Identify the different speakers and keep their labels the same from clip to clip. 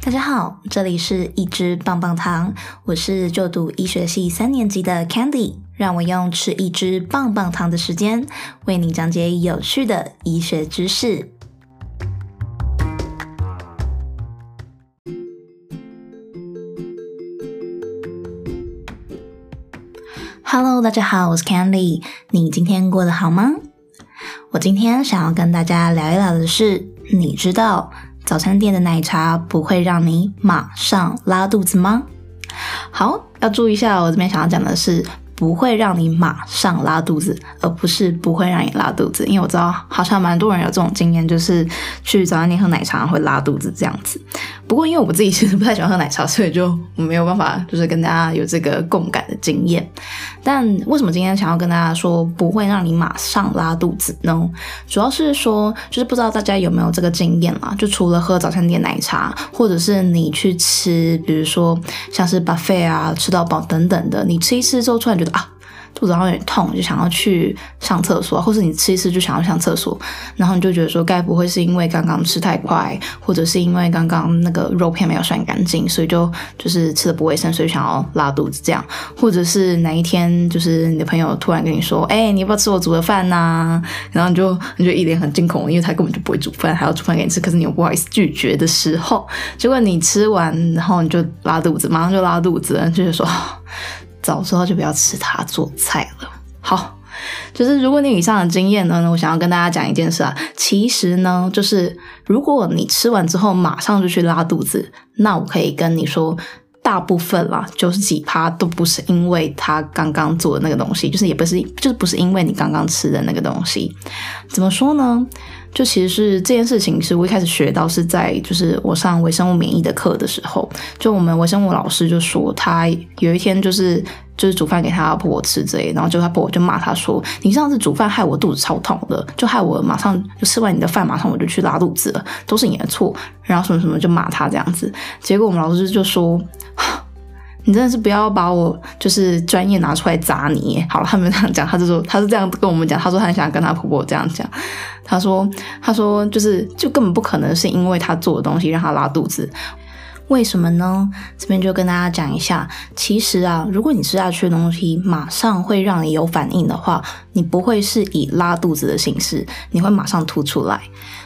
Speaker 1: 大家好，这里是一只棒棒糖，我是就读医学系三年级的 Candy，让我用吃一支棒棒糖的时间，为你讲解有趣的医学知识。Hello，大家好，我是 Candy，你今天过得好吗？我今天想要跟大家聊一聊的是，你知道早餐店的奶茶不会让你马上拉肚子吗？好，要注意一下，我这边想要讲的是。不会让你马上拉肚子，而不是不会让你拉肚子。因为我知道好像蛮多人有这种经验，就是去早餐店喝奶茶会拉肚子这样子。不过因为我自己其实不太喜欢喝奶茶，所以就没有办法就是跟大家有这个共感的经验。但为什么今天想要跟大家说不会让你马上拉肚子呢？主要是说就是不知道大家有没有这个经验啊？就除了喝早餐店奶茶，或者是你去吃，比如说像是 buffet 啊，吃到饱等等的，你吃一次之后突然觉得。肚子好像有点痛，就想要去上厕所，或是你吃一次就想要上厕所，然后你就觉得说，该不会是因为刚刚吃太快，或者是因为刚刚那个肉片没有涮干净，所以就就是吃的不卫生，所以想要拉肚子这样，或者是哪一天就是你的朋友突然跟你说，哎、你要不要吃我煮的饭呐、啊？然后你就你就一脸很惊恐，因为他根本就不会煮饭，还要煮饭给你吃，可是你又不好意思拒绝的时候，结果你吃完然后你就拉肚子，马上就拉肚子，就是说。早知道就不要吃他做菜了。好，就是如果你以上的经验呢，我想要跟大家讲一件事啊。其实呢，就是如果你吃完之后马上就去拉肚子，那我可以跟你说，大部分啦，就是几趴都不是因为他刚刚做的那个东西，就是也不是，就是不是因为你刚刚吃的那个东西。怎么说呢？就其实是这件事情，是我一开始学到是在就是我上微生物免疫的课的时候，就我们微生物老师就说，他有一天就是就是煮饭给他婆婆吃之类，然后就他婆婆就骂他说，你上次煮饭害我肚子超痛的，就害我马上就吃完你的饭，马上我就去拉肚子了，都是你的错，然后什么什么就骂他这样子，结果我们老师就说。你真的是不要把我就是专业拿出来砸你。好了，他们这样讲，他就说他是这样跟我们讲，他说他很想跟他婆婆这样讲，他说他说就是就根本不可能是因为他做的东西让他拉肚子。为什么呢？这边就跟大家讲一下，其实啊，如果你吃下去的东西马上会让你有反应的话，你不会是以拉肚子的形式，你会马上吐出来。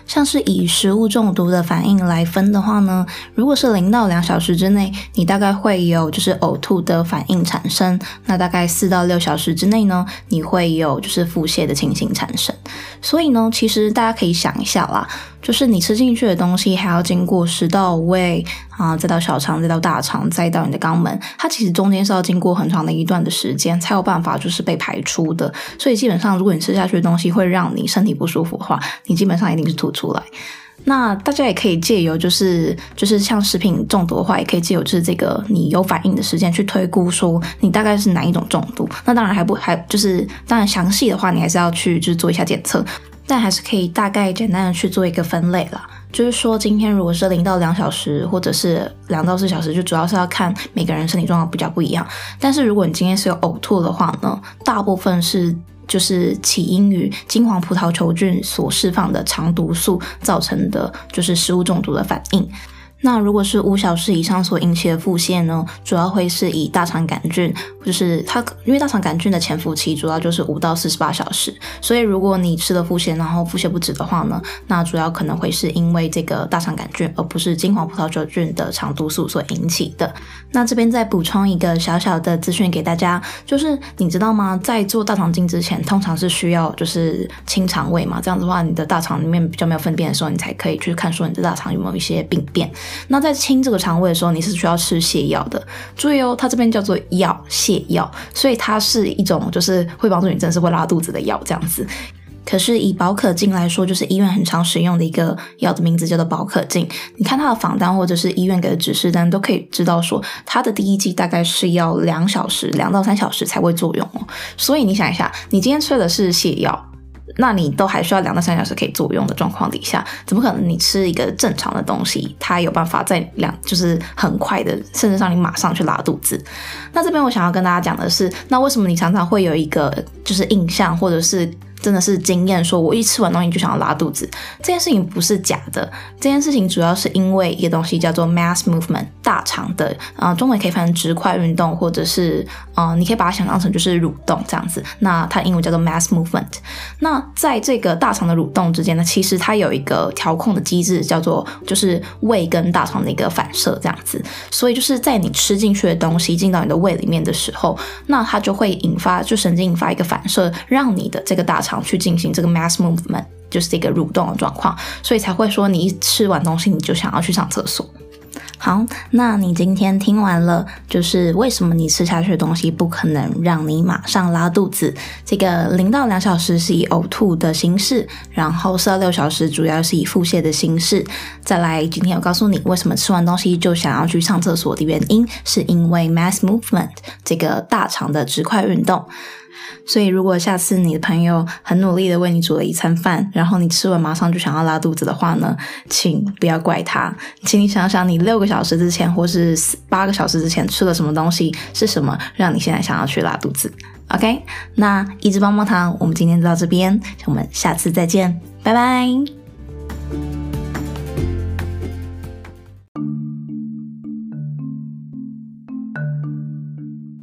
Speaker 1: 像是以食物中毒的反应来分的话呢，如果是零到两小时之内，你大概会有就是呕吐的反应产生；那大概四到六小时之内呢，你会有就是腹泻的情形产生。所以呢，其实大家可以想一下啦。就是你吃进去的东西，还要经过食道、胃啊，再到小肠，再到大肠，再到你的肛门，它其实中间是要经过很长的一段的时间，才有办法就是被排出的。所以基本上，如果你吃下去的东西会让你身体不舒服的话，你基本上一定是吐出来。那大家也可以借由就是就是像食品中毒的话，也可以借由就是这个你有反应的时间去推估说你大概是哪一种中毒。那当然还不还就是当然详细的话，你还是要去就是做一下检测。但还是可以大概简单的去做一个分类啦，就是说今天如果是零到两小时，或者是两到四小时，就主要是要看每个人身体状况比较不一样。但是如果你今天是有呕吐的话呢，大部分是就是起因于金黄葡萄球菌所释放的肠毒素造成的，就是食物中毒的反应。那如果是五小时以上所引起的腹泻呢，主要会是以大肠杆菌，就是它，因为大肠杆菌的潜伏期主要就是五到四十八小时，所以如果你吃了腹泻，然后腹泻不止的话呢，那主要可能会是因为这个大肠杆菌，而不是金黄葡萄球菌的肠毒素所引起的。那这边再补充一个小小的资讯给大家，就是你知道吗？在做大肠镜之前，通常是需要就是清肠胃嘛，这样子的话，你的大肠里面比较没有粪便的时候，你才可以去看说你的大肠有没有一些病变。那在清这个肠胃的时候，你是需要吃泻药的。注意哦，它这边叫做药泻药，所以它是一种就是会帮助你真的是会拉肚子的药这样子。可是以保可净来说，就是医院很常使用的一个药的名字叫做保可净。你看它的仿单或者是医院给的指示单，都可以知道说它的第一剂大概是要两小时，两到三小时才会作用哦。所以你想一下，你今天吃的是泻药。那你都还需要两到三小时可以作用的状况底下，怎么可能你吃一个正常的东西，它有办法在两就是很快的，甚至让你马上去拉肚子？那这边我想要跟大家讲的是，那为什么你常常会有一个就是印象或者是真的是经验，说我一吃完东西就想要拉肚子，这件事情不是假的。这件事情主要是因为一个东西叫做 mass movement，大肠的，啊、中文可以翻成直块运动，或者是，呃，你可以把它想象成就是蠕动这样子。那它英文叫做 mass movement。那在这个大肠的蠕动之间呢，其实它有一个调控的机制，叫做就是胃跟大肠的一个反射这样子。所以就是在你吃进去的东西进到你的胃里面的时候，那它就会引发就神经引发一个反射，让你的这个大肠去进行这个 mass movement，就是这个蠕动的状况，所以才会说你一吃完东西你就想要去上厕所。好，那你今天听完了，就是为什么你吃下去的东西不可能让你马上拉肚子？这个零到两小时是以呕吐的形式，然后四到六小时主要是以腹泻的形式。再来，今天我告诉你为什么吃完东西就想要去上厕所的原因，是因为 mass movement 这个大肠的直块运动。所以，如果下次你的朋友很努力的为你煮了一餐饭，然后你吃完马上就想要拉肚子的话呢，请不要怪他，请你想想你六个小时之前或是八个小时之前吃了什么东西，是什么让你现在想要去拉肚子？OK，那一只棒棒糖，我们今天就到这边，我们下次再见，拜拜。